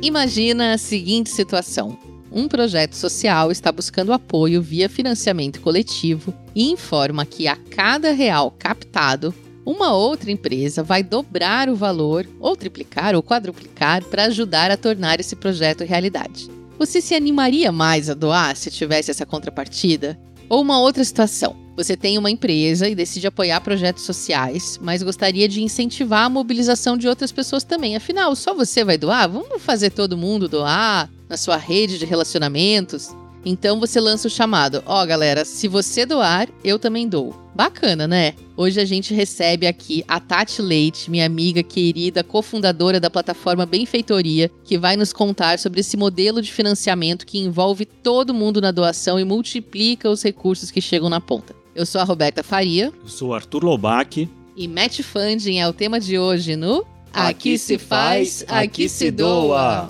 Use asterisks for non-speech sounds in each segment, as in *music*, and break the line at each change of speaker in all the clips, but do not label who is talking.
Imagina a seguinte situação. Um projeto social está buscando apoio via financiamento coletivo e informa que a cada real captado, uma outra empresa vai dobrar o valor, ou triplicar ou quadruplicar, para ajudar a tornar esse projeto realidade. Você se animaria mais a doar se tivesse essa contrapartida? Ou uma outra situação. Você tem uma empresa e decide apoiar projetos sociais, mas gostaria de incentivar a mobilização de outras pessoas também. Afinal, só você vai doar? Vamos fazer todo mundo doar na sua rede de relacionamentos? Então você lança o chamado: Ó, oh, galera, se você doar, eu também dou. Bacana, né? Hoje a gente recebe aqui a Tati Leite, minha amiga querida, cofundadora da plataforma Benfeitoria, que vai nos contar sobre esse modelo de financiamento que envolve todo mundo na doação e multiplica os recursos que chegam na ponta. Eu sou a Roberta Faria.
Eu sou o Arthur Lobac.
E Match Funding é o tema de hoje no
Aqui, aqui se faz, aqui se doa.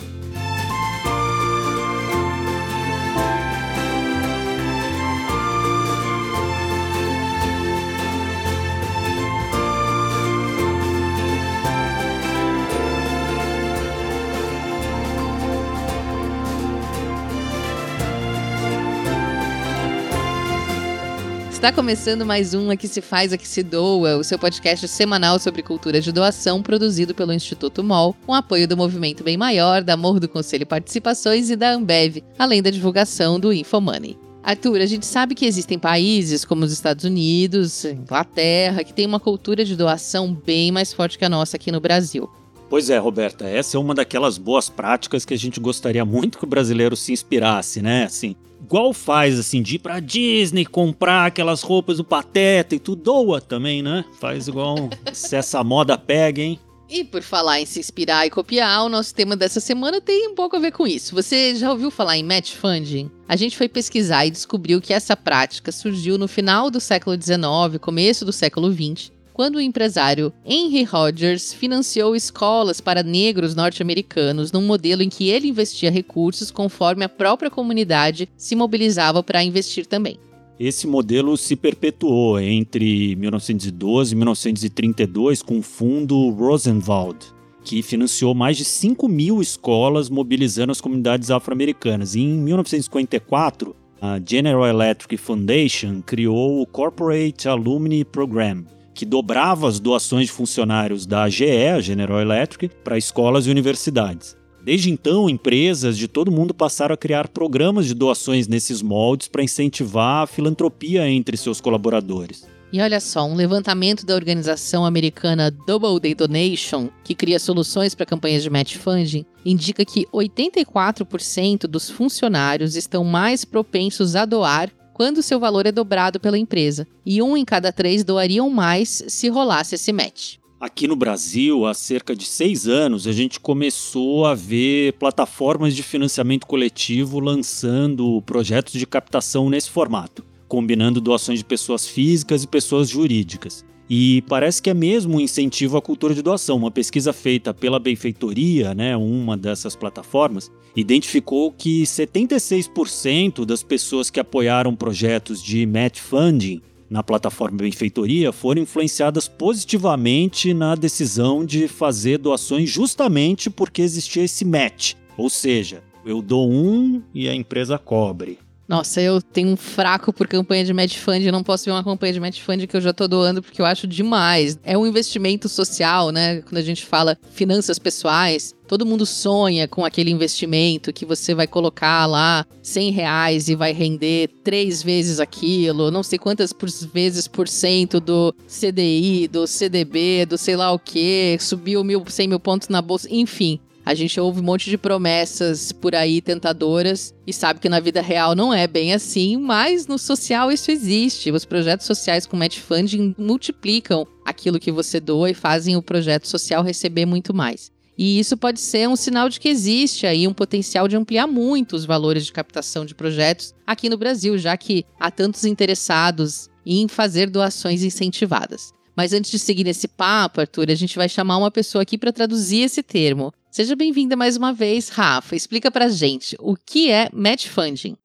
Está começando mais um Aqui Se Faz, Aqui Se Doa, o seu podcast semanal sobre cultura de doação, produzido pelo Instituto MOL, com apoio do Movimento Bem Maior, da Morro do Conselho Participações e da Ambev, além da divulgação do Infomoney. Arthur, a gente sabe que existem países como os Estados Unidos, Inglaterra, que têm uma cultura de doação bem mais forte que a nossa aqui no Brasil.
Pois é, Roberta, essa é uma daquelas boas práticas que a gente gostaria muito que o brasileiro se inspirasse, né? Assim, igual faz, assim, de ir pra Disney comprar aquelas roupas do Pateta e tudo, doa também, né? Faz igual *laughs* se essa moda pega, hein?
E por falar em se inspirar e copiar, o nosso tema dessa semana tem um pouco a ver com isso. Você já ouviu falar em match funding? A gente foi pesquisar e descobriu que essa prática surgiu no final do século XIX, começo do século XX, quando o empresário Henry Rogers financiou escolas para negros norte-americanos num modelo em que ele investia recursos conforme a própria comunidade se mobilizava para investir também.
Esse modelo se perpetuou entre 1912 e 1932 com o fundo Rosenwald, que financiou mais de 5 mil escolas mobilizando as comunidades afro-americanas. Em 1954, a General Electric Foundation criou o Corporate Alumni Program, que dobrava as doações de funcionários da GE, a General Electric, para escolas e universidades. Desde então, empresas de todo mundo passaram a criar programas de doações nesses moldes para incentivar a filantropia entre seus colaboradores.
E olha só, um levantamento da organização americana Double Day Donation, que cria soluções para campanhas de match funding, indica que 84% dos funcionários estão mais propensos a doar quando seu valor é dobrado pela empresa, e um em cada três doariam mais se rolasse esse match.
Aqui no Brasil, há cerca de seis anos, a gente começou a ver plataformas de financiamento coletivo lançando projetos de captação nesse formato, combinando doações de pessoas físicas e pessoas jurídicas. E parece que é mesmo um incentivo à cultura de doação. Uma pesquisa feita pela Benfeitoria, né, uma dessas plataformas, identificou que 76% das pessoas que apoiaram projetos de match funding na plataforma Benfeitoria foram influenciadas positivamente na decisão de fazer doações justamente porque existia esse match. Ou seja, eu dou um e a empresa cobre.
Nossa, eu tenho um fraco por campanha de match fund, não posso ver uma campanha de match fund que eu já tô doando porque eu acho demais. É um investimento social, né? Quando a gente fala finanças pessoais, todo mundo sonha com aquele investimento que você vai colocar lá 100 reais e vai render três vezes aquilo, não sei quantas por vezes por cento do CDI, do CDB, do sei lá o que, subiu mil, 100 mil pontos na bolsa, enfim. A gente ouve um monte de promessas por aí tentadoras e sabe que na vida real não é bem assim, mas no social isso existe. Os projetos sociais com match funding multiplicam aquilo que você doa e fazem o projeto social receber muito mais. E isso pode ser um sinal de que existe aí um potencial de ampliar muito os valores de captação de projetos aqui no Brasil, já que há tantos interessados em fazer doações incentivadas. Mas antes de seguir nesse papo, Arthur, a gente vai chamar uma pessoa aqui para traduzir esse termo. Seja bem-vinda mais uma vez, Rafa. Explica pra gente o que é match funding.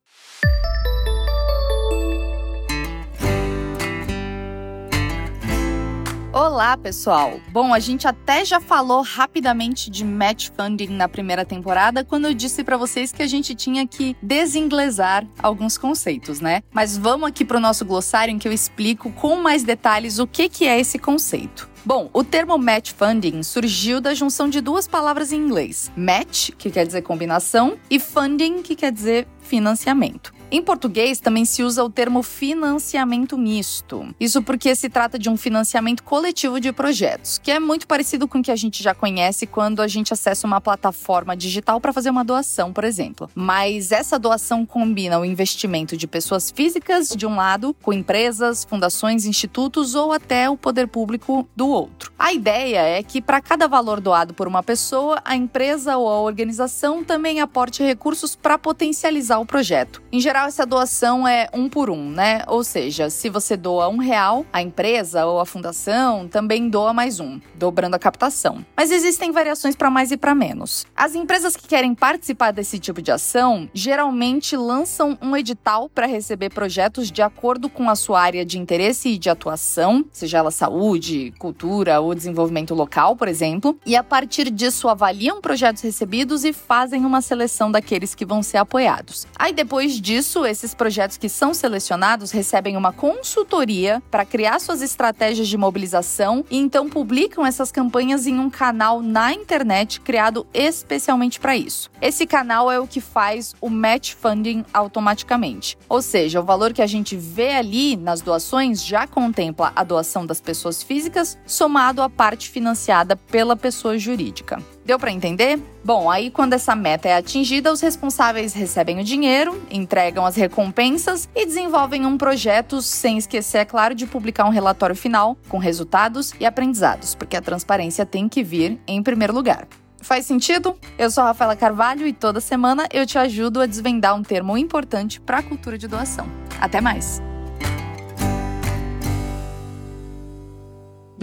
Olá, pessoal! Bom, a gente até já falou rapidamente de match funding na primeira temporada quando eu disse para vocês que a gente tinha que desinglesar alguns conceitos, né? Mas vamos aqui para o nosso glossário em que eu explico com mais detalhes o que, que é esse conceito. Bom, o termo match funding surgiu da junção de duas palavras em inglês: match, que quer dizer combinação, e funding, que quer dizer financiamento. Em português, também se usa o termo financiamento misto. Isso porque se trata de um financiamento coletivo de projetos, que é muito parecido com o que a gente já conhece quando a gente acessa uma plataforma digital para fazer uma doação, por exemplo. Mas essa doação combina o investimento de pessoas físicas de um lado, com empresas, fundações, institutos ou até o poder público do outro. A ideia é que para cada valor doado por uma pessoa, a empresa ou a organização também aporte recursos para potencializar o projeto. Em geral, geral, essa doação é um por um, né? Ou seja, se você doa um real, a empresa ou a fundação também doa mais um, dobrando a captação. Mas existem variações para mais e para menos. As empresas que querem participar desse tipo de ação geralmente lançam um edital para receber projetos de acordo com a sua área de interesse e de atuação, seja ela saúde, cultura ou desenvolvimento local, por exemplo, e a partir disso avaliam projetos recebidos e fazem uma seleção daqueles que vão ser apoiados. Aí depois disso, isso, esses projetos que são selecionados recebem uma consultoria para criar suas estratégias de mobilização e então publicam essas campanhas em um canal na internet criado especialmente para isso. Esse canal é o que faz o match funding automaticamente. Ou seja, o valor que a gente vê ali nas doações já contempla a doação das pessoas físicas somado à parte financiada pela pessoa jurídica. Deu para entender? Bom, aí quando essa meta é atingida, os responsáveis recebem o dinheiro, entregam as recompensas e desenvolvem um projeto, sem esquecer, é claro, de publicar um relatório final com resultados e aprendizados, porque a transparência tem que vir em primeiro lugar. Faz sentido? Eu sou a Rafaela Carvalho e toda semana eu te ajudo a desvendar um termo importante para a cultura de doação. Até mais!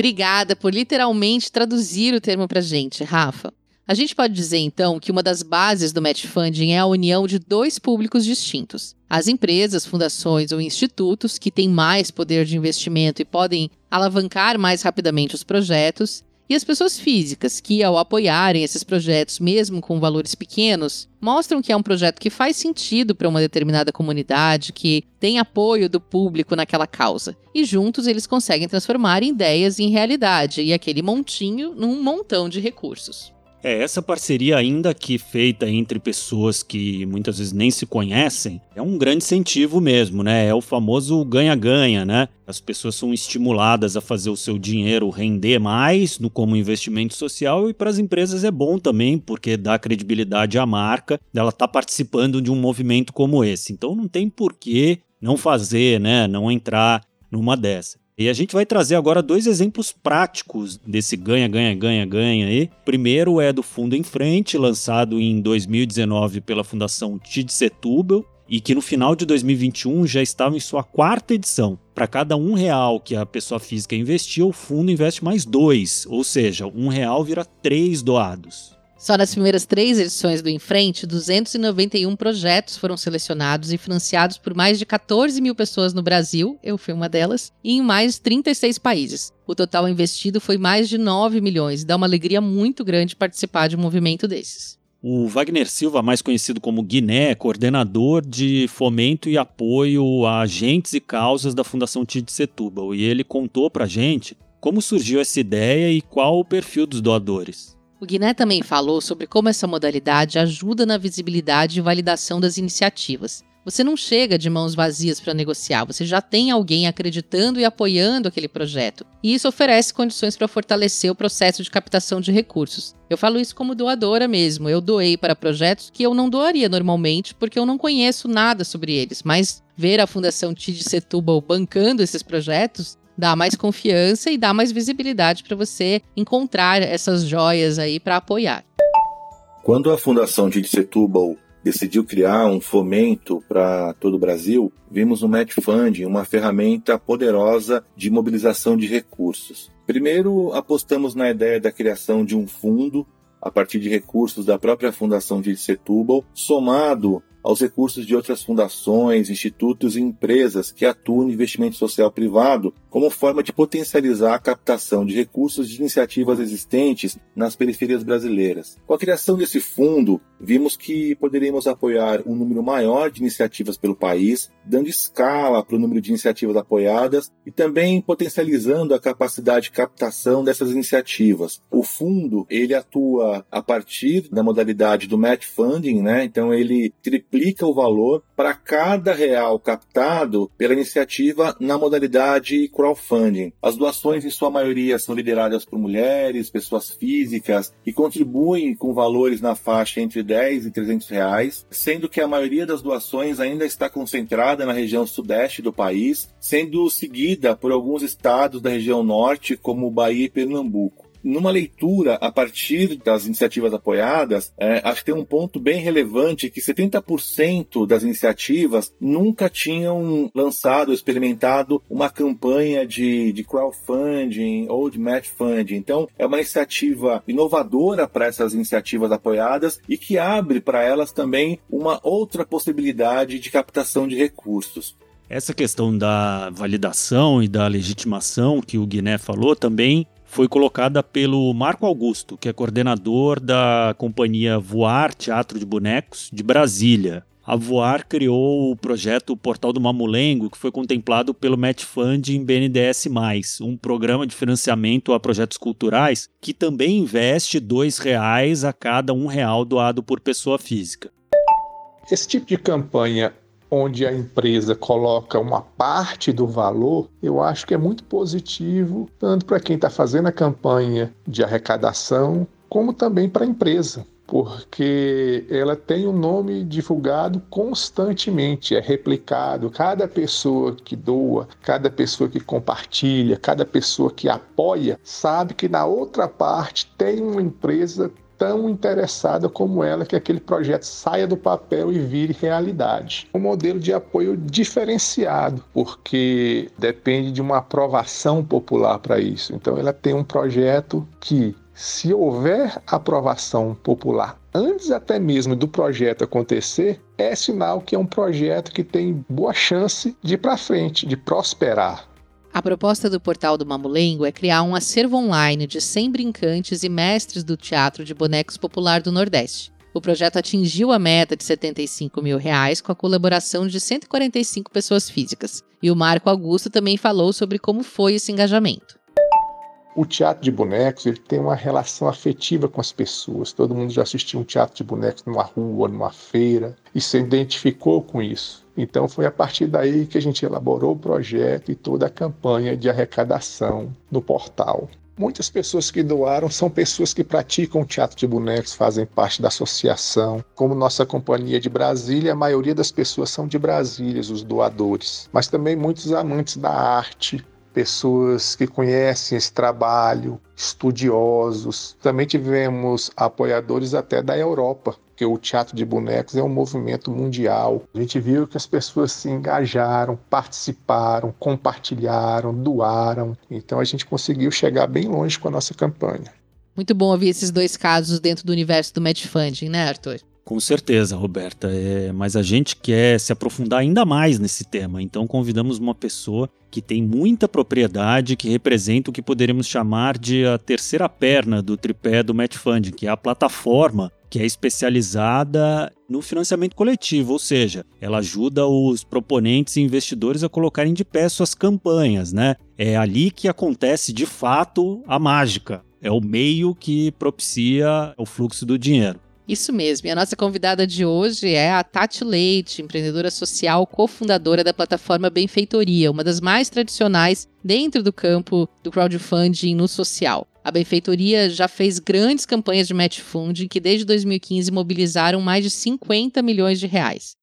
Obrigada por literalmente traduzir o termo para gente, Rafa. A gente pode dizer então que uma das bases do match funding é a união de dois públicos distintos: as empresas, fundações ou institutos que têm mais poder de investimento e podem alavancar mais rapidamente os projetos, e as pessoas físicas, que ao apoiarem esses projetos, mesmo com valores pequenos, mostram que é um projeto que faz sentido para uma determinada comunidade, que tem apoio do público naquela causa. E juntos eles conseguem transformar ideias em realidade e aquele montinho num montão de recursos.
É, essa parceria, ainda que feita entre pessoas que muitas vezes nem se conhecem, é um grande incentivo mesmo, né? É o famoso ganha-ganha, né? As pessoas são estimuladas a fazer o seu dinheiro render mais no como investimento social e para as empresas é bom também, porque dá credibilidade à marca dela estar tá participando de um movimento como esse. Então não tem por que não fazer, né? Não entrar numa dessa. E a gente vai trazer agora dois exemplos práticos desse ganha, ganha, ganha, ganha aí. Primeiro é do Fundo em Frente, lançado em 2019 pela Fundação Tid Setúbal e que no final de 2021 já estava em sua quarta edição. Para cada um real que a pessoa física investiu, o fundo investe mais dois, ou seja, um real vira três doados.
Só nas primeiras três edições do Enfrente, 291 projetos foram selecionados e financiados por mais de 14 mil pessoas no Brasil, eu fui uma delas, e em mais de 36 países. O total investido foi mais de 9 milhões, dá uma alegria muito grande participar de um movimento desses.
O Wagner Silva, mais conhecido como Guiné, coordenador de fomento e apoio a agentes e causas da Fundação Tid Setúbal, e ele contou pra gente como surgiu essa ideia e qual o perfil dos doadores.
O Guiné também falou sobre como essa modalidade ajuda na visibilidade e validação das iniciativas. Você não chega de mãos vazias para negociar, você já tem alguém acreditando e apoiando aquele projeto. E isso oferece condições para fortalecer o processo de captação de recursos. Eu falo isso como doadora mesmo. Eu doei para projetos que eu não doaria normalmente porque eu não conheço nada sobre eles, mas ver a Fundação TID Setúbal bancando esses projetos dá mais confiança e dá mais visibilidade para você encontrar essas joias aí para apoiar.
Quando a Fundação de Setúbal decidiu criar um fomento para todo o Brasil, vimos no Match Funding uma ferramenta poderosa de mobilização de recursos. Primeiro, apostamos na ideia da criação de um fundo a partir de recursos da própria Fundação de Setúbal, somado aos recursos de outras fundações, institutos e empresas que atuam no investimento social privado como forma de potencializar a captação de recursos de iniciativas existentes nas periferias brasileiras. Com a criação desse fundo, vimos que poderíamos apoiar um número maior de iniciativas pelo país, dando escala para o número de iniciativas apoiadas e também potencializando a capacidade de captação dessas iniciativas. O fundo, ele atua a partir da modalidade do match funding, né? Então ele triplica o valor para cada real captado pela iniciativa na modalidade crowdfunding. As doações, em sua maioria, são lideradas por mulheres, pessoas físicas e contribuem com valores na faixa entre 10 e 300 reais, sendo que a maioria das doações ainda está concentrada na região sudeste do país, sendo seguida por alguns estados da região norte, como Bahia e Pernambuco numa leitura a partir das iniciativas apoiadas, é, acho que tem um ponto bem relevante que 70% das iniciativas nunca tinham lançado experimentado uma campanha de, de crowdfunding ou de match funding. Então, é uma iniciativa inovadora para essas iniciativas apoiadas e que abre para elas também uma outra possibilidade de captação de recursos.
Essa questão da validação e da legitimação que o Guiné falou também foi colocada pelo Marco Augusto, que é coordenador da companhia Voar Teatro de Bonecos de Brasília. A Voar criou o projeto Portal do Mamulengo, que foi contemplado pelo Match Fund em BNDES+, um programa de financiamento a projetos culturais que também investe R$ 2,00 a cada um real doado por pessoa física.
Esse tipo de campanha onde a empresa coloca uma parte do valor, eu acho que é muito positivo, tanto para quem está fazendo a campanha de arrecadação, como também para a empresa porque ela tem o um nome divulgado constantemente, é replicado. Cada pessoa que doa, cada pessoa que compartilha, cada pessoa que apoia, sabe que na outra parte tem uma empresa tão interessada como ela que aquele projeto saia do papel e vire realidade. Um modelo de apoio diferenciado, porque depende de uma aprovação popular para isso. Então, ela tem um projeto que, se houver aprovação popular antes até mesmo do projeto acontecer, é sinal que é um projeto que tem boa chance de ir para frente, de prosperar.
A proposta do portal do Mamulengo é criar um acervo online de 100 brincantes e mestres do teatro de bonecos popular do Nordeste. O projeto atingiu a meta de 75 mil reais com a colaboração de 145 pessoas físicas. E o Marco Augusto também falou sobre como foi esse engajamento.
O teatro de bonecos ele tem uma relação afetiva com as pessoas. Todo mundo já assistiu um teatro de bonecos numa rua, numa feira e se identificou com isso. Então foi a partir daí que a gente elaborou o projeto e toda a campanha de arrecadação no portal. Muitas pessoas que doaram são pessoas que praticam teatro de bonecos, fazem parte da associação. Como nossa companhia de Brasília, a maioria das pessoas são de Brasília, os doadores. Mas também muitos amantes da arte, pessoas que conhecem esse trabalho, estudiosos. Também tivemos apoiadores até da Europa, porque o teatro de bonecos é um movimento mundial. A gente viu que as pessoas se engajaram, participaram, compartilharam, doaram. Então a gente conseguiu chegar bem longe com a nossa campanha.
Muito bom ouvir esses dois casos dentro do universo do match funding, né, Arthur?
Com certeza, Roberta. É, mas a gente quer se aprofundar ainda mais nesse tema, então convidamos uma pessoa que tem muita propriedade, que representa o que poderíamos chamar de a terceira perna do tripé do Match Funding, que é a plataforma que é especializada no financiamento coletivo, ou seja, ela ajuda os proponentes e investidores a colocarem de pé suas campanhas, né? É ali que acontece de fato a mágica. É o meio que propicia o fluxo do dinheiro.
Isso mesmo. E a nossa convidada de hoje é a Tati Leite, empreendedora social, cofundadora da plataforma Benfeitoria, uma das mais tradicionais dentro do campo do crowdfunding no social. A Benfeitoria já fez grandes campanhas de match funding que desde 2015 mobilizaram mais de 50 milhões de reais.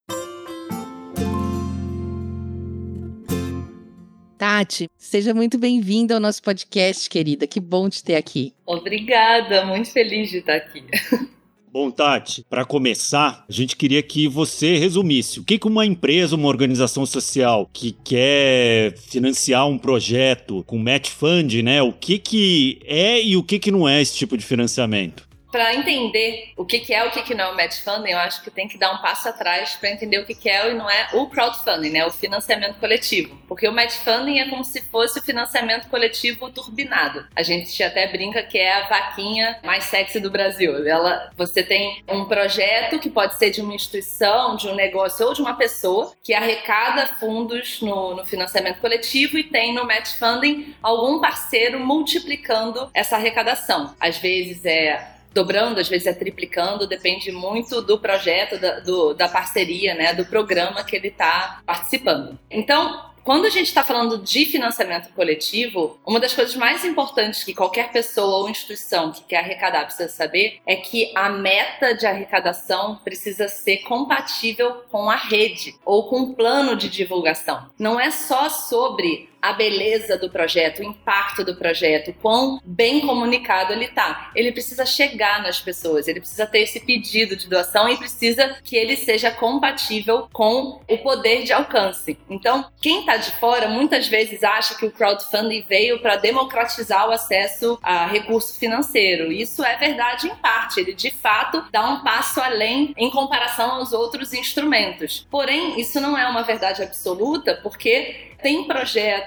Tati, seja muito bem-vinda ao nosso podcast, querida. Que bom te ter aqui.
Obrigada, muito feliz de estar aqui. *laughs*
Bom, Tati, para começar, a gente queria que você resumisse o que, uma empresa, uma organização social que quer financiar um projeto com match fund, né? O que, que é e o que, que não é esse tipo de financiamento?
Para entender o que, que é o que, que não é o match funding, eu acho que tem que dar um passo atrás para entender o que, que é e não é o crowdfunding, né? O financiamento coletivo. Porque o match funding é como se fosse o financiamento coletivo turbinado. A gente até brinca que é a vaquinha mais sexy do Brasil. Ela, você tem um projeto que pode ser de uma instituição, de um negócio ou de uma pessoa que arrecada fundos no, no financiamento coletivo e tem no match funding algum parceiro multiplicando essa arrecadação. Às vezes é dobrando, às vezes é triplicando, depende muito do projeto, da, do, da parceria, né, do programa que ele está participando. Então, quando a gente está falando de financiamento coletivo, uma das coisas mais importantes que qualquer pessoa ou instituição que quer arrecadar precisa saber é que a meta de arrecadação precisa ser compatível com a rede ou com o plano de divulgação. Não é só sobre a beleza do projeto, o impacto do projeto, quão bem comunicado ele está. Ele precisa chegar nas pessoas, ele precisa ter esse pedido de doação e precisa que ele seja compatível com o poder de alcance. Então, quem está de fora muitas vezes acha que o crowdfunding veio para democratizar o acesso a recurso financeiro. Isso é verdade em parte, ele de fato dá um passo além em comparação aos outros instrumentos. Porém, isso não é uma verdade absoluta, porque tem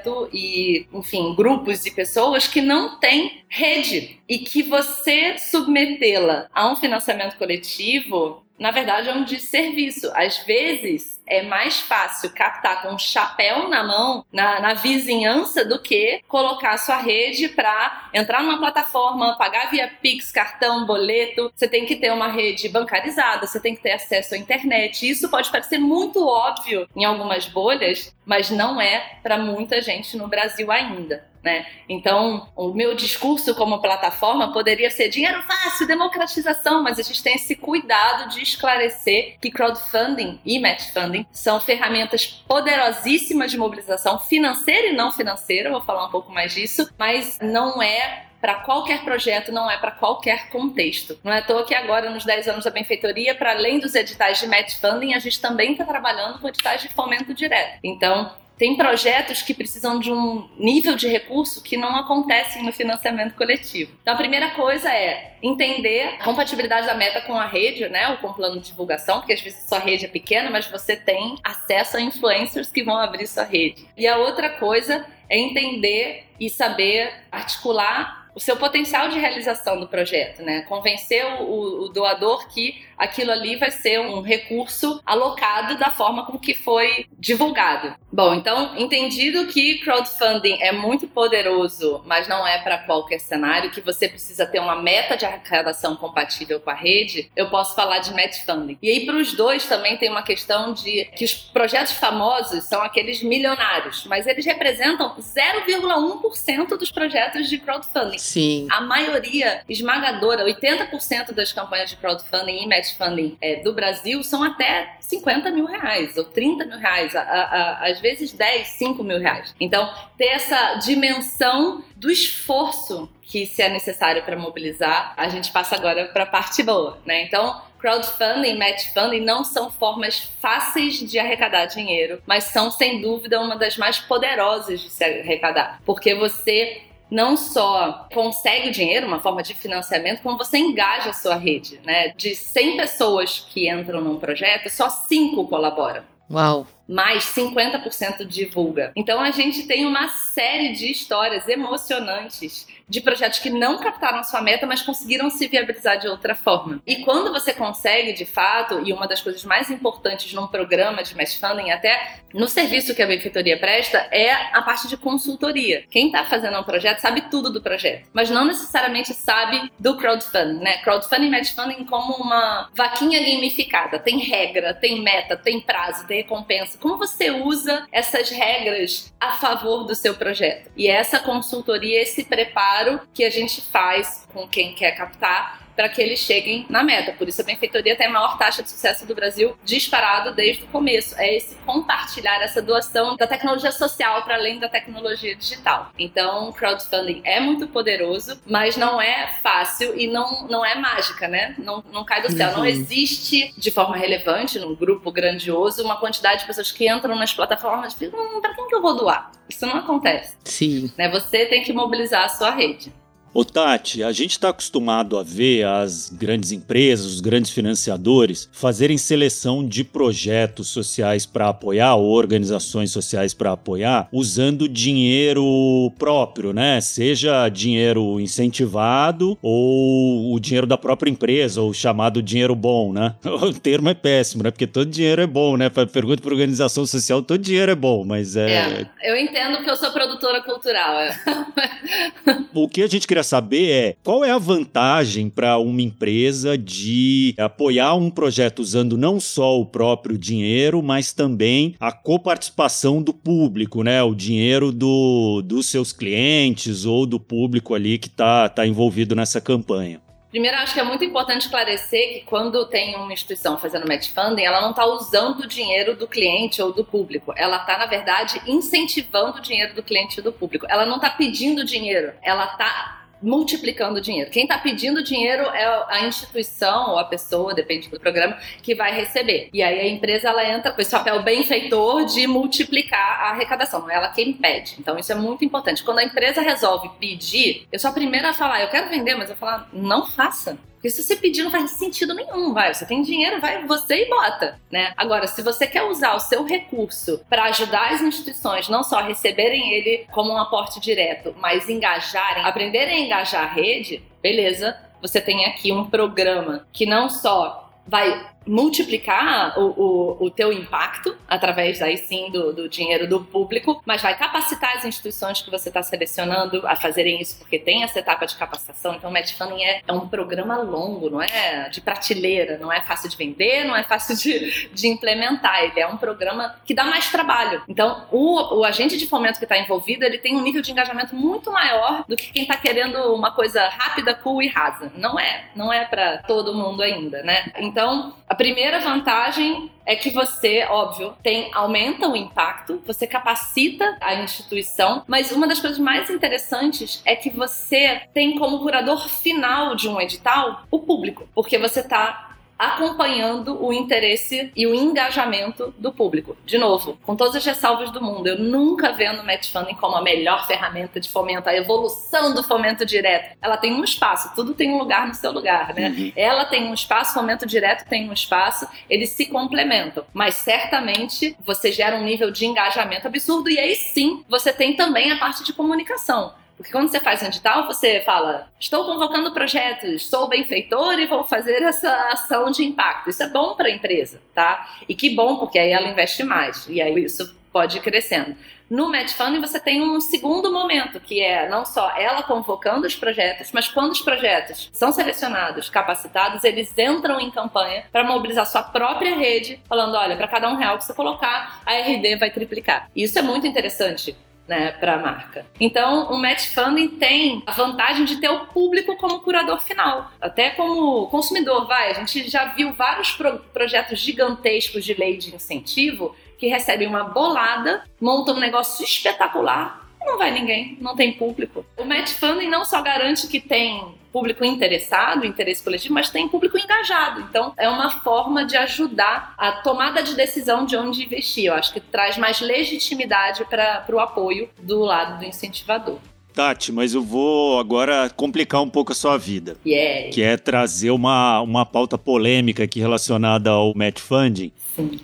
projeto e, enfim, grupos de pessoas que não têm rede e que você submetê-la a um financiamento coletivo, na verdade, é um desserviço. Às vezes, é mais fácil captar com um chapéu na mão, na, na vizinhança, do que colocar sua rede para entrar numa plataforma, pagar via Pix, cartão, boleto. Você tem que ter uma rede bancarizada, você tem que ter acesso à internet. Isso pode parecer muito óbvio em algumas bolhas, mas não é para muita gente no Brasil ainda. Né? Então, o meu discurso como plataforma poderia ser dinheiro fácil, democratização, mas a gente tem esse cuidado de esclarecer que crowdfunding e match são ferramentas poderosíssimas de mobilização financeira e não financeira, vou falar um pouco mais disso, mas não é para qualquer projeto, não é para qualquer contexto. Não é à toa que agora, nos 10 anos da benfeitoria, para além dos editais de match funding, a gente também está trabalhando com editais de fomento direto. Então, tem projetos que precisam de um nível de recurso que não acontecem no financiamento coletivo. Então, a primeira coisa é entender a compatibilidade da meta com a rede, né, ou com o plano de divulgação, porque às vezes sua rede é pequena, mas você tem acesso a influencers que vão abrir sua rede. E a outra coisa é entender e saber articular o seu potencial de realização do projeto, né? Convencer o, o, doador que aquilo ali vai ser um recurso alocado da forma como que foi divulgado. Bom, então, entendido que crowdfunding é muito poderoso, mas não é para qualquer cenário, que você precisa ter uma meta de arrecadação compatível com a rede, eu posso falar de match funding. E aí, para os dois, também tem uma questão de que os projetos famosos são aqueles milionários, mas eles representam 0,1% dos projetos de crowdfunding.
Sim.
A maioria esmagadora, 80% das campanhas de crowdfunding e match funding é, do Brasil são até 50 mil reais ou 30 mil reais, a, a, às vezes 10, 5 mil reais. Então, ter essa dimensão do esforço que se é necessário para mobilizar, a gente passa agora para a parte boa, né? Então, crowdfunding, match funding não são formas fáceis de arrecadar dinheiro, mas são sem dúvida uma das mais poderosas de se arrecadar, porque você não só consegue o dinheiro, uma forma de financiamento, como você engaja a sua rede, né? De 100 pessoas que entram num projeto, só 5 colaboram.
Uau!
mais 50% divulga. Então a gente tem uma série de histórias emocionantes de projetos que não captaram a sua meta, mas conseguiram se viabilizar de outra forma. E quando você consegue, de fato, e uma das coisas mais importantes num programa de mass funding, até no serviço que a benfeitoria presta, é a parte de consultoria. Quem está fazendo um projeto sabe tudo do projeto, mas não necessariamente sabe do crowdfunding, né? Crowdfunding e match funding como uma vaquinha gamificada. Tem regra, tem meta, tem prazo, tem recompensa como você usa essas regras a favor do seu projeto? E essa consultoria, esse preparo que a gente faz com quem quer captar para que eles cheguem na meta. Por isso a benfeitoria tem a maior taxa de sucesso do Brasil disparado desde o começo. É esse compartilhar essa doação da tecnologia social para além da tecnologia digital. Então, crowdfunding é muito poderoso, mas não é fácil e não, não é mágica, né? Não, não cai do céu. Uhum. Não existe de forma relevante num grupo grandioso uma quantidade de pessoas que entram nas plataformas e ficam, hum, para quem que eu vou doar? Isso não acontece.
Sim.
Né? Você tem que mobilizar a sua rede.
Ô Tati, a gente está acostumado a ver as grandes empresas, os grandes financiadores fazerem seleção de projetos sociais para apoiar ou organizações sociais para apoiar usando dinheiro próprio, né? Seja dinheiro incentivado ou o dinheiro da própria empresa, ou chamado dinheiro bom, né? *laughs* O termo é péssimo, né? Porque todo dinheiro é bom, né? Pergunta para organização social, todo dinheiro é bom, mas é...
é eu entendo que eu sou produtora cultural. *laughs*
O que a gente queria saber é qual é a vantagem para uma empresa de apoiar um projeto usando não só o próprio dinheiro, mas também a coparticipação do público, né? O dinheiro do, dos seus clientes ou do público ali que está tá envolvido nessa campanha.
Primeiro, acho que é muito importante esclarecer que quando tem uma instituição fazendo match funding, ela não está usando o dinheiro do cliente ou do público. Ela está, na verdade, incentivando o dinheiro do cliente e do público. Ela não está pedindo dinheiro, ela está multiplicando dinheiro. Quem está pedindo dinheiro é a instituição ou a pessoa, depende do programa, que vai receber. E aí a empresa ela entra com esse papel benfeitor de multiplicar a arrecadação, não é ela quem pede. Então isso é muito importante. Quando a empresa resolve pedir, eu sou a primeira a falar, eu quero vender, mas eu falar, não faça. Porque se você pedir não faz sentido nenhum, vai. Você tem dinheiro, vai você e bota, né? Agora, se você quer usar o seu recurso para ajudar as instituições não só receberem ele como um aporte direto, mas engajarem, aprenderem a engajar a rede, beleza. Você tem aqui um programa que não só vai multiplicar o, o, o teu impacto através aí sim do, do dinheiro do público, mas vai capacitar as instituições que você está selecionando a fazerem isso, porque tem essa etapa de capacitação. Então, o Match Funding é, é um programa longo, não é de prateleira, não é fácil de vender, não é fácil de, de implementar. Ele é um programa que dá mais trabalho. Então, o, o agente de fomento que está envolvido, ele tem um nível de engajamento muito maior do que quem está querendo uma coisa rápida, cool e rasa. Não é, não é para todo mundo ainda, né? Então, a primeira vantagem é que você, óbvio, tem aumenta o impacto, você capacita a instituição, mas uma das coisas mais interessantes é que você tem como curador final de um edital o público, porque você está acompanhando o interesse e o engajamento do público. De novo, com todas as ressalvas do mundo, eu nunca vendo o Match Funding como a melhor ferramenta de fomento, a evolução do fomento direto. Ela tem um espaço, tudo tem um lugar no seu lugar, né? Uhum. Ela tem um espaço, fomento direto tem um espaço, eles se complementam, mas certamente você gera um nível de engajamento absurdo e aí sim você tem também a parte de comunicação. Porque quando você faz um edital, você fala: estou convocando projetos, sou benfeitor e vou fazer essa ação de impacto. Isso é bom para a empresa, tá? E que bom, porque aí ela investe mais. E aí isso pode ir crescendo. No Match Funding você tem um segundo momento, que é não só ela convocando os projetos, mas quando os projetos são selecionados, capacitados, eles entram em campanha para mobilizar sua própria rede, falando: olha, para cada um real que você colocar, a RD vai triplicar. E isso é muito interessante né, para a marca. Então, o match funding tem a vantagem de ter o público como curador final, até como consumidor, vai. A gente já viu vários pro projetos gigantescos de lei de incentivo que recebem uma bolada, montam um negócio espetacular não vai ninguém, não tem público. O match funding não só garante que tem público interessado, interesse coletivo, mas tem público engajado. Então, é uma forma de ajudar a tomada de decisão de onde investir. Eu acho que traz mais legitimidade para o apoio do lado do incentivador.
Tati, mas eu vou agora complicar um pouco a sua vida.
Yeah.
Que é trazer uma, uma pauta polêmica aqui relacionada ao match funding.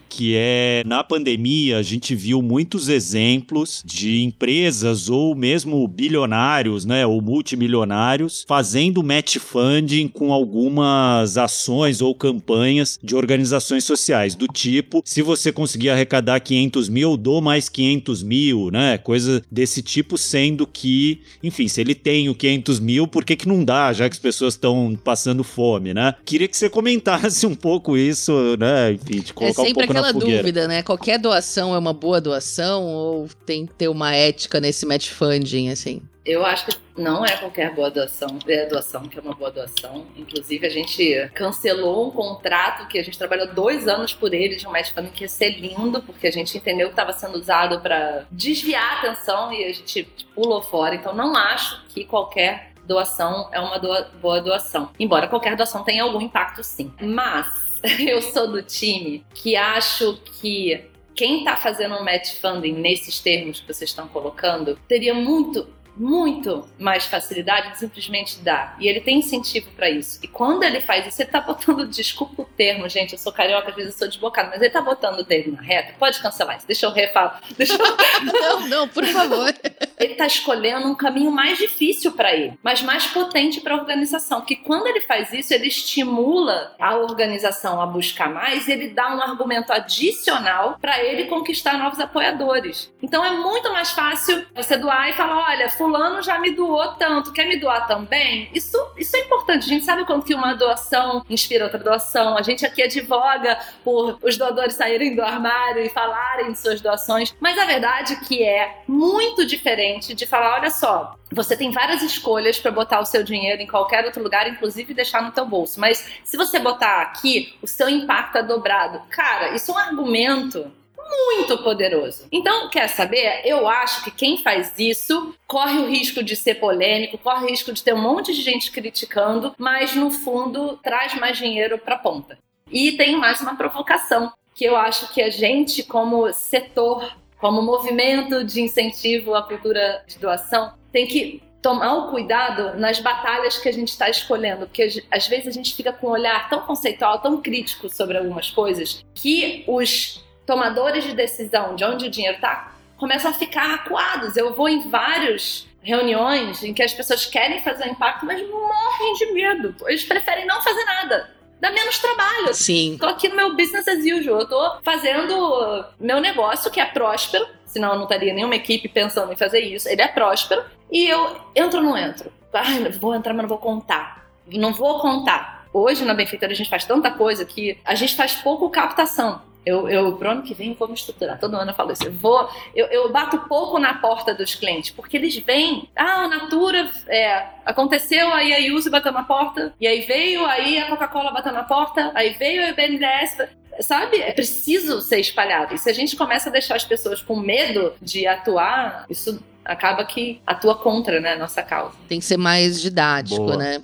Que é na pandemia a gente viu muitos exemplos de empresas ou mesmo bilionários, né, ou multimilionários fazendo match funding com algumas ações ou campanhas de organizações sociais do tipo, se você conseguir arrecadar 500 mil, dou mais 500 mil, né, coisa desse tipo, sendo que, enfim, se ele tem o 500 mil, por que que não dá, já que as pessoas estão passando fome, né? Queria que você comentasse *laughs* um pouco isso, né, enfim, de colocar
um aquela dúvida, né? Qualquer doação é uma boa doação ou tem que ter uma ética nesse match funding, assim?
Eu acho que não é qualquer boa doação, é doação que é uma boa doação. Inclusive, a gente cancelou um contrato que a gente trabalhou dois anos por ele de um match funding que ia ser lindo, porque a gente entendeu que estava sendo usado para desviar a atenção e a gente pulou fora. Então, não acho que qualquer doação é uma doa boa doação. Embora qualquer doação tenha algum impacto, sim. Mas *laughs* eu sou do time que acho que quem está fazendo um match funding nesses termos que vocês estão colocando teria muito muito mais facilidade de simplesmente dar. E ele tem incentivo para isso. E quando ele faz isso, ele tá botando, *laughs* desculpa o termo, gente, eu sou carioca, às vezes eu sou desbocada, mas ele tá botando o dedo na reta. Pode cancelar isso, deixa eu refalar. Deixa eu... *laughs*
não, não, por favor.
Ele tá escolhendo um caminho mais difícil para ele, mas mais potente para a organização. Que quando ele faz isso, ele estimula a organização a buscar mais ele dá um argumento adicional para ele conquistar novos apoiadores. Então é muito mais fácil você doar e falar: olha, fulano já me doou tanto, quer me doar também? Isso, isso é importante. A gente sabe quando que uma doação inspira outra doação. A gente aqui advoga por os doadores saírem do armário e falarem de suas doações. Mas a verdade é que é muito diferente de falar: olha só, você tem várias escolhas para botar o seu dinheiro em qualquer outro lugar, inclusive deixar no teu bolso. Mas se você botar aqui, o seu impacto é dobrado. Cara, isso é um argumento muito poderoso. Então, quer saber? Eu acho que quem faz isso corre o risco de ser polêmico, corre o risco de ter um monte de gente criticando, mas no fundo traz mais dinheiro para a ponta. E tem mais uma provocação, que eu acho que a gente, como setor, como movimento de incentivo à cultura de doação, tem que tomar o cuidado nas batalhas que a gente está escolhendo, porque às vezes a gente fica com um olhar tão conceitual, tão crítico sobre algumas coisas, que os tomadores de decisão de onde o dinheiro está começam a ficar acuados. Eu vou em vários reuniões em que as pessoas querem fazer impacto, mas morrem de medo. Eles preferem não fazer nada. Dá menos trabalho.
Sim.
Tô aqui no meu business as usual. Eu tô fazendo meu negócio, que é próspero. Senão eu não estaria nenhuma equipe pensando em fazer isso. Ele é próspero. E eu entro ou não entro? Ai, vou entrar, mas não vou contar. Não vou contar. Hoje na Benfeitora a gente faz tanta coisa que a gente faz pouco captação. Eu, eu, pro ano que vem, vou me estruturar. Todo ano eu falo isso. Eu, vou, eu, eu bato pouco na porta dos clientes, porque eles vêm. Ah, a Natura é, aconteceu, aí a Yuzi bateu na porta, e aí veio, aí a Coca-Cola bateu na porta, aí veio a BNDES. Sabe? É preciso ser espalhado. E se a gente começa a deixar as pessoas com medo de atuar, isso acaba que atua contra né, a nossa causa.
Tem que ser mais didático, Boa. né?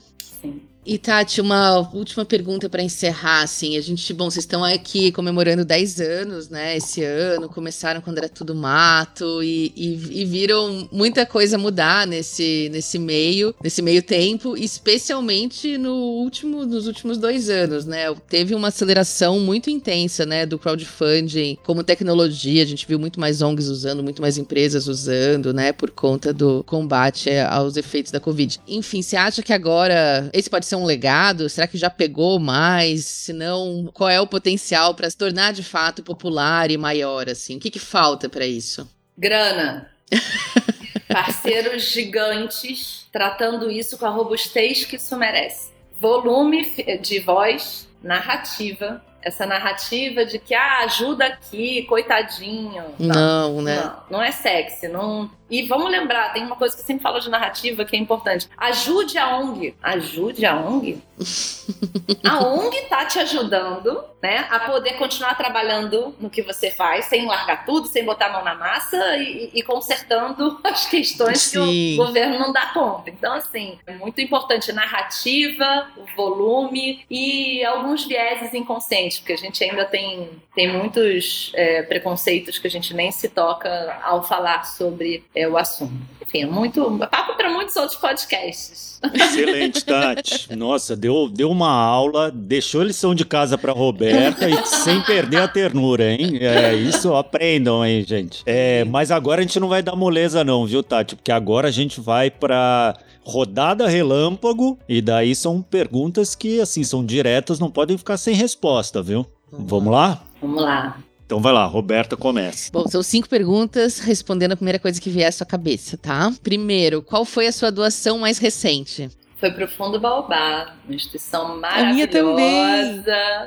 E Tati, uma última pergunta para encerrar, assim, a gente, bom, vocês estão aqui comemorando 10 anos, né, esse ano, começaram quando era tudo mato e, e, e, viram muita coisa mudar nesse, nesse meio, nesse meio tempo, especialmente no último, nos últimos dois anos, né, teve uma aceleração muito intensa, né, do crowdfunding como tecnologia, a gente viu muito mais ONGs usando, muito mais empresas usando, né, por conta do combate aos efeitos da Covid. Enfim, você acha que agora, esse pode um legado? Será que já pegou mais? Se não, qual é o potencial para se tornar de fato popular e maior assim? O que, que falta para isso?
Grana. *laughs* Parceiros gigantes tratando isso com a robustez que isso merece. Volume de voz, narrativa, essa narrativa de que ah, ajuda aqui, coitadinho.
Não, não né?
Não, não é sexy, não, e vamos lembrar, tem uma coisa que eu sempre falo de narrativa que é importante. Ajude a ONG. Ajude a ONG? *laughs* a ONG tá te ajudando, né, a poder continuar trabalhando no que você faz, sem largar tudo, sem botar a mão na massa e, e consertando *laughs* as questões Sim. que o governo não dá conta. Então, assim, é muito importante narrativa, o volume e alguns vieses inconscientes, porque a gente ainda tem, tem muitos é, preconceitos que a gente nem se toca ao falar sobre é, o assunto. Enfim, é muito papo para muitos outros podcasts.
Excelente, Tati. *laughs* Nossa, deu, deu uma aula, deixou lição de casa para Roberta e sem perder a ternura, hein? É, isso aprendam aí, gente. É, mas agora a gente não vai dar moleza não, viu, Tati? Porque agora a gente vai para rodada relâmpago e daí são perguntas que assim são diretas, não podem ficar sem resposta, viu? Vamos lá?
Vamos lá.
Então vai lá, Roberta começa.
Bom, são cinco perguntas, respondendo a primeira coisa que vier à sua cabeça, tá? Primeiro, qual foi a sua doação mais recente?
Foi pro Fundo Baobá, uma instituição maravilhosa. A minha também.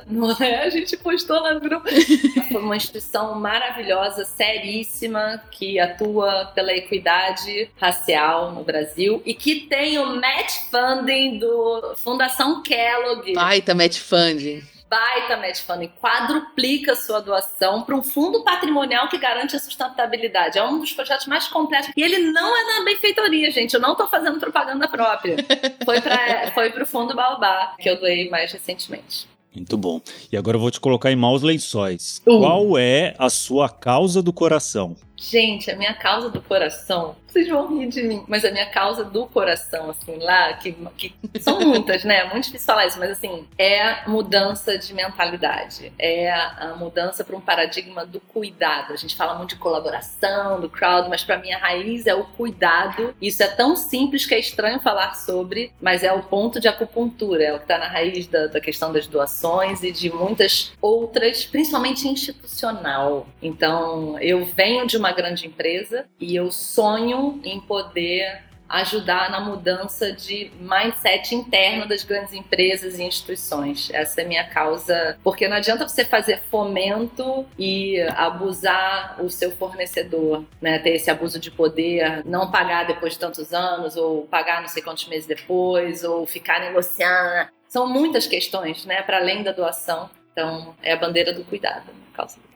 Não é? A gente postou lá no grupo. *laughs* Foi uma instituição maravilhosa, seríssima, que atua pela equidade racial no Brasil e que tem o match funding do Fundação Kellogg.
Baita match funding
baita match funding, quadruplica sua doação para um fundo patrimonial que garante a sustentabilidade. É um dos projetos mais completos. E ele não é na benfeitoria, gente. Eu não estou fazendo propaganda própria. *laughs* Foi para foi o fundo Baobá, que eu doei mais recentemente.
Muito bom. E agora eu vou te colocar em maus lençóis. Uh. Qual é a sua causa do coração?
Gente, a minha causa do coração, vocês vão rir de mim, mas a minha causa do coração, assim, lá, que, que são muitas, né? É muito difícil falar isso, mas assim, é mudança de mentalidade, é a, a mudança para um paradigma do cuidado. A gente fala muito de colaboração, do crowd, mas para mim a raiz é o cuidado. Isso é tão simples que é estranho falar sobre, mas é o ponto de acupuntura, é o que está na raiz da, da questão das doações e de muitas outras, principalmente institucional. Então, eu venho de uma grande empresa e eu sonho em poder ajudar na mudança de mindset interno das grandes empresas e instituições. Essa é minha causa, porque não adianta você fazer fomento e abusar o seu fornecedor, né? Ter esse abuso de poder, não pagar depois de tantos anos ou pagar não sei quantos meses depois ou ficar negociando. São muitas questões, né, para além da doação. Então, é a bandeira do cuidado, causa do.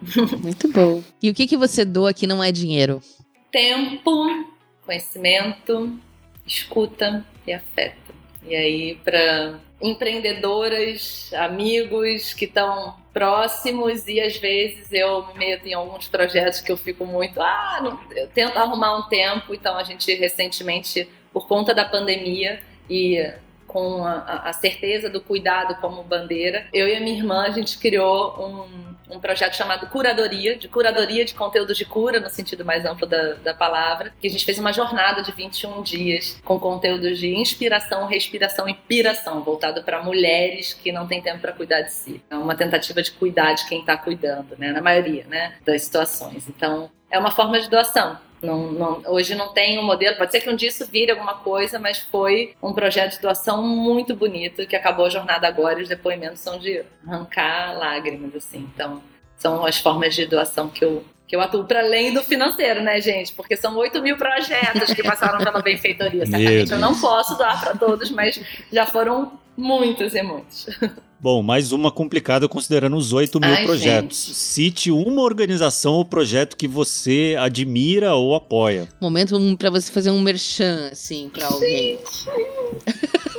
*laughs*
Muito bom. E o que, que você doa que não é dinheiro?
Tempo, conhecimento, escuta e afeto. E aí, para empreendedoras, amigos que estão próximos e às vezes eu me meto em alguns projetos que eu fico muito, ah, não, eu tento arrumar um tempo, então a gente recentemente, por conta da pandemia e com a, a, certeza do cuidado como bandeira. Eu e a minha irmã, a gente criou um, um projeto chamado Curadoria, de curadoria de conteúdos de cura, no sentido mais amplo da, da palavra, que a gente fez uma jornada de 21 dias com conteúdos de inspiração, respiração e piração, voltado para mulheres que não têm tempo para cuidar de si. É uma tentativa de cuidar de quem está cuidando, né? na maioria né? das situações. Então, é uma forma de doação não, não, hoje não tem um modelo, pode ser que um dia isso vire alguma coisa, mas foi um projeto de doação muito bonito que acabou a jornada agora e os depoimentos são de arrancar lágrimas, assim. Então, são as formas de doação que eu, que eu atuo para além do financeiro, né, gente? Porque são 8 mil projetos que passaram pela benfeitoria. Certamente eu não posso doar para todos, mas já foram muitos e muitos. *laughs*
Bom, mais uma complicada considerando os 8 mil Ai, projetos. Gente. Cite uma organização ou projeto que você admira ou apoia.
Momento para você fazer um merchan, assim, para alguém.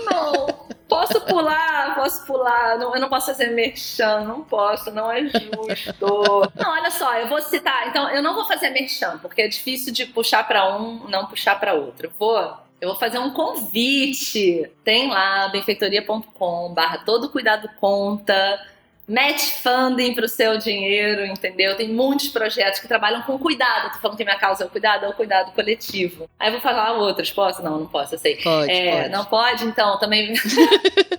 Não. Posso pular, posso pular. Não, eu não posso fazer merchan, não posso, não é justo. Não, olha só, eu vou citar. Então, eu não vou fazer merchan, porque é difícil de puxar para um, não puxar para outro. Vou eu vou fazer um convite. Tem lá, benfeitoria.com, barra todo cuidado conta. Match funding para o seu dinheiro, entendeu? Tem muitos projetos que trabalham com cuidado. Tô falando que minha causa é o cuidado, é o cuidado coletivo. Aí eu vou falar outros. Posso? Não, não posso, eu sei.
Pode,
é,
pode.
Não pode? Então, também. *laughs*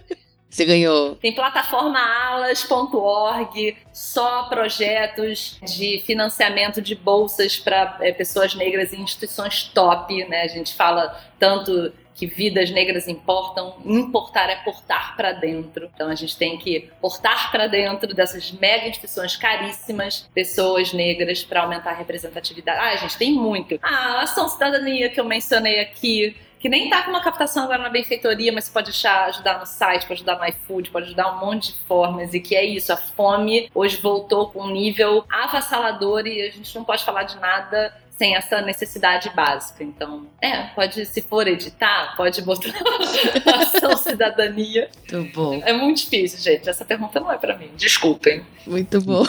Você ganhou.
Tem plataforma alas.org, só projetos de financiamento de bolsas para é, pessoas negras em instituições top, né? A gente fala tanto que vidas negras importam, importar é portar para dentro. Então a gente tem que portar para dentro dessas mega instituições caríssimas pessoas negras para aumentar a representatividade. Ah, a gente tem muito. Ah, a ação cidadania que eu mencionei aqui, que nem tá com uma captação agora na benfeitoria, mas pode deixar, ajudar no site, pode ajudar no iFood, pode ajudar um monte de formas, e que é isso, a fome hoje voltou com um nível avassalador e a gente não pode falar de nada sem essa necessidade básica. Então, é, pode, se for editar, pode botar *laughs* ação cidadania.
Muito bom.
É muito difícil, gente. Essa pergunta não é para mim. Desculpem.
Muito bom.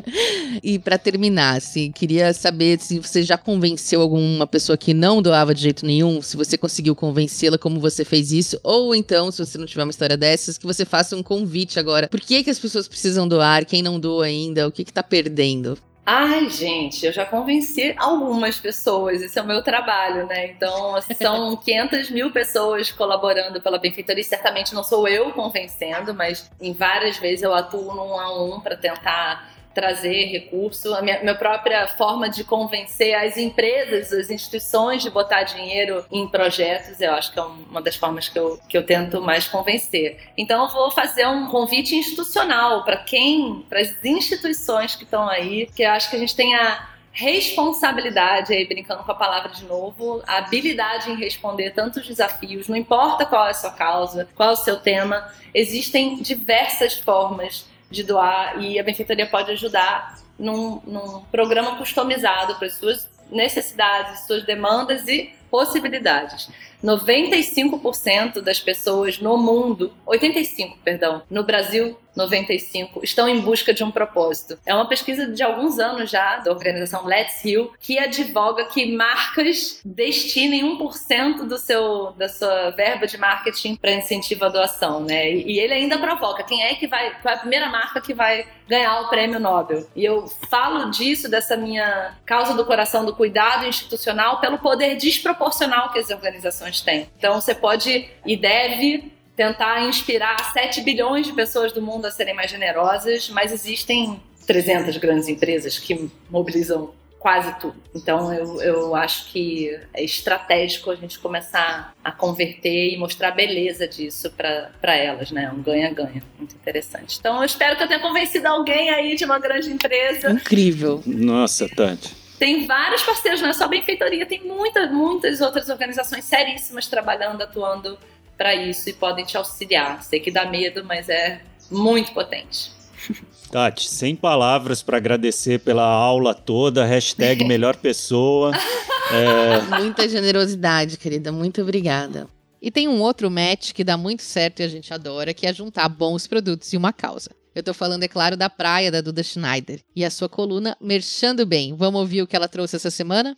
*laughs* e para terminar, assim, queria saber se você já convenceu alguma pessoa que não doava de jeito nenhum, se você conseguiu convencê-la como você fez isso, ou então, se você não tiver uma história dessas, que você faça um convite agora. Por que, que as pessoas precisam doar? Quem não doa ainda? O que, que tá perdendo?
Ai, gente, eu já convenci algumas pessoas, esse é o meu trabalho, né? Então, são *laughs* 500 mil pessoas colaborando pela benfeitoria, certamente não sou eu convencendo, mas em várias vezes eu atuo num a um para tentar trazer recurso, a minha, minha, própria forma de convencer as empresas, as instituições de botar dinheiro em projetos, eu acho que é uma das formas que eu, que eu tento mais convencer. Então eu vou fazer um convite institucional para quem, para as instituições que estão aí, que eu acho que a gente tem a responsabilidade, aí brincando com a palavra de novo, a habilidade em responder tantos desafios, não importa qual é a sua causa, qual é o seu tema, existem diversas formas de doar e a benfeitoria pode ajudar num, num programa customizado para as suas necessidades, suas demandas e possibilidades. 95% das pessoas no mundo, 85, perdão, no Brasil 95 estão em busca de um propósito. É uma pesquisa de alguns anos já, da organização Let's Heal, que advoga que marcas destinem 1% do seu, da sua verba de marketing para incentivo à doação, né? E ele ainda provoca quem é que vai, qual é a primeira marca que vai ganhar o prêmio Nobel. E eu falo disso, dessa minha causa do coração do cuidado institucional, pelo poder desproporcional que as organizações têm. Então você pode e deve tentar inspirar 7 bilhões de pessoas do mundo a serem mais generosas, mas existem 300 grandes empresas que mobilizam quase tudo. Então eu, eu acho que é estratégico a gente começar a converter e mostrar a beleza disso para elas, né? Um ganha-ganha. Muito interessante. Então eu espero que eu tenha convencido alguém aí de uma grande empresa.
Incrível.
Nossa, Tante.
Tem vários parceiros, não é só benfeitoria, tem muitas, muitas outras organizações seríssimas trabalhando, atuando para isso e podem te auxiliar. Sei que dá medo, mas é muito potente.
Tati, sem palavras para agradecer pela aula toda, hashtag *laughs* melhor pessoa.
é... Muita generosidade, querida, muito obrigada. E tem um outro match que dá muito certo e a gente adora, que é juntar bons produtos em uma causa. Eu tô falando, é claro, da praia da Duda Schneider e a sua coluna Merchando Bem. Vamos ouvir o que ela trouxe essa semana?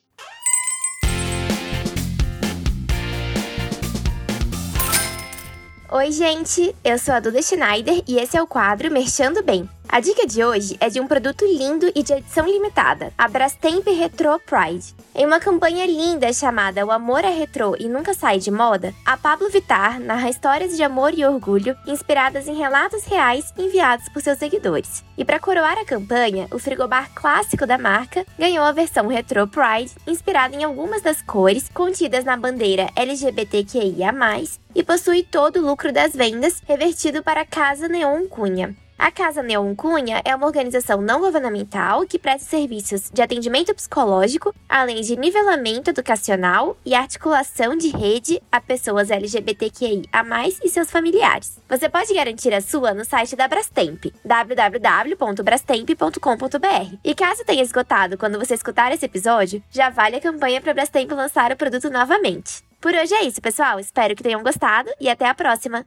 Oi, gente! Eu sou a Duda Schneider e esse é o quadro Merchando Bem. A dica de hoje é de um produto lindo e de edição limitada, a Brastemp Retro Pride. Em uma campanha linda chamada O Amor é Retro e Nunca Sai de Moda, a Pablo Vittar narra histórias de amor e orgulho inspiradas em relatos reais enviados por seus seguidores. E para coroar a campanha, o frigobar clássico da marca ganhou a versão Retro Pride, inspirada em algumas das cores contidas na bandeira LGBTQIA+, e possui todo o lucro das vendas revertido para a Casa Neon Cunha. A Casa Neon Cunha é uma organização não governamental que presta serviços de atendimento psicológico, além de nivelamento educacional e articulação de rede a pessoas LGBTQI a mais e seus familiares. Você pode garantir a sua no site da Brastemp, www.brastemp.com.br. E caso tenha esgotado quando você escutar esse episódio, já vale a campanha para a Brastemp lançar o produto novamente. Por hoje é isso, pessoal. Espero que tenham gostado e até a próxima!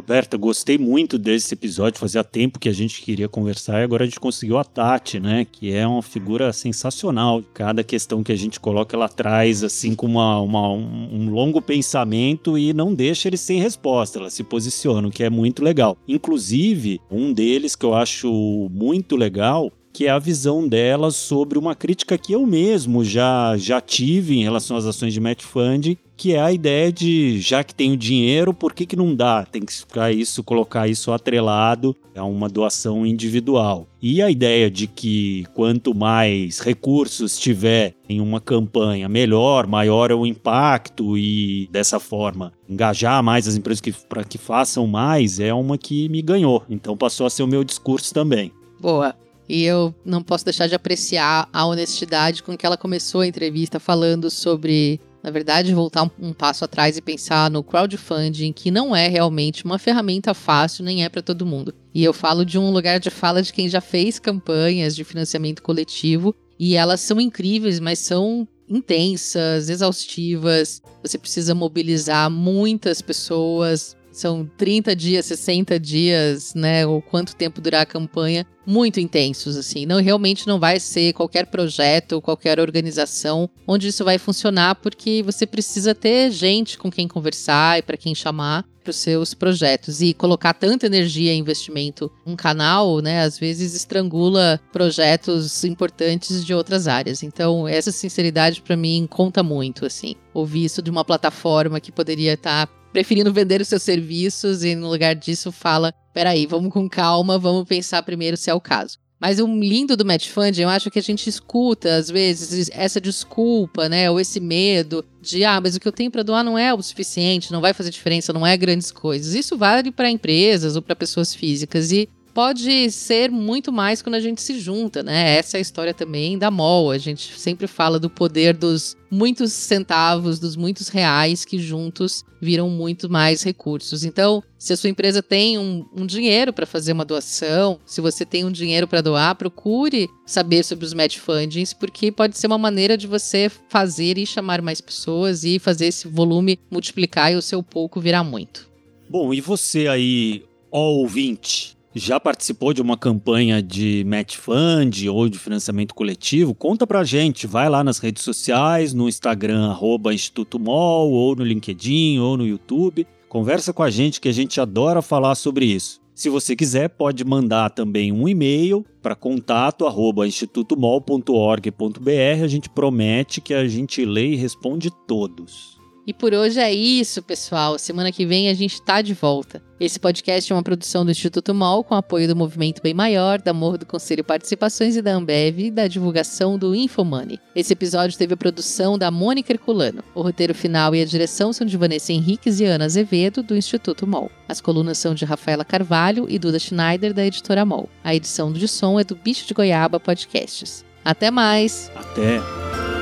Roberta, gostei muito desse episódio. Fazia tempo que a gente queria conversar e agora a gente conseguiu a Tati, né? Que é uma figura sensacional. Cada questão que a gente coloca, ela traz assim com uma, uma um, um longo pensamento e não deixa ele sem resposta. Ela se posiciona, o que é muito legal. Inclusive, um deles que eu acho muito legal que é a visão dela sobre uma crítica que eu mesmo já, já tive em relação às ações de match fund, que é a ideia de já que tem o dinheiro, por que, que não dá? Tem que ficar isso, colocar isso atrelado a uma doação individual. E a ideia de que quanto mais recursos tiver em uma campanha, melhor, maior é o impacto e dessa forma engajar mais as empresas para que façam mais é uma que me ganhou. Então passou a ser o meu discurso também.
Boa. E eu não posso deixar de apreciar a honestidade com que ela começou a entrevista falando sobre, na verdade, voltar um, passo atrás e pensar no crowdfunding, que não é realmente uma ferramenta fácil, nem é para todo mundo. E eu falo de um lugar de fala de quem já fez campanhas de financiamento coletivo e elas são incríveis, mas são intensas, exaustivas. Você precisa mobilizar muitas pessoas, são 30 dias, 60 dias, né? Ou quanto tempo durar a campanha, muito intensos, assim. Não, realmente não vai ser qualquer projeto, qualquer organização onde isso vai funcionar, porque você precisa ter gente com quem conversar e para quem chamar para os seus projetos. E colocar tanta energia e investimento num canal, né? Às vezes estrangula projetos importantes de outras áreas. Então, essa sinceridade para mim conta muito, assim. Ouvir isso de uma plataforma que poderia estar tá preferindo vender os seus serviços e no lugar disso fala: peraí, vamos com calma, vamos pensar primeiro se é o caso. Mas o lindo do match funding, eu acho que a gente escuta, às vezes, essa desculpa, né? Ou esse medo de, ah, mas o que eu tenho para doar não é o suficiente, não vai fazer diferença, não é grandes coisas. Isso vale para empresas ou para pessoas físicas. E pode ser muito mais quando a gente se junta, né? Essa é a história também da MOL. A gente sempre fala do poder dos muitos centavos, dos muitos reais que juntos viram muito mais recursos. Então, se a sua empresa tem um, um dinheiro para fazer uma doação, se você tem um dinheiro para doar, procure saber sobre os match fundings, porque pode ser uma maneira de você fazer e chamar mais pessoas e fazer esse volume multiplicar e o seu pouco virar muito.
Bom, e você aí, ó ouvinte, já participou de uma campanha de match fund ou de financiamento coletivo? Conta pra gente, vai lá nas redes sociais, no Instagram arroba Instituto Mol, ou no LinkedIn, ou no YouTube. Conversa com a gente que a gente adora falar sobre isso. Se você quiser, pode mandar também um e-mail para contato@institutomol.org.br. A gente promete que a gente lê e responde todos.
E por hoje é isso, pessoal. Semana que vem a gente está de volta. Esse podcast é uma produção do Instituto MOL com apoio do Movimento Bem Maior, da Morro do Conselho Participações e da Ambev e da divulgação do Infomoney. Esse episódio teve a produção da Mônica Herculano. O roteiro final e a direção são de Vanessa Henriques e Ana Azevedo, do Instituto MOL. As colunas são de Rafaela Carvalho e Duda Schneider, da editora MOL. A edição de som é do Bicho de Goiaba Podcasts. Até mais!
Até!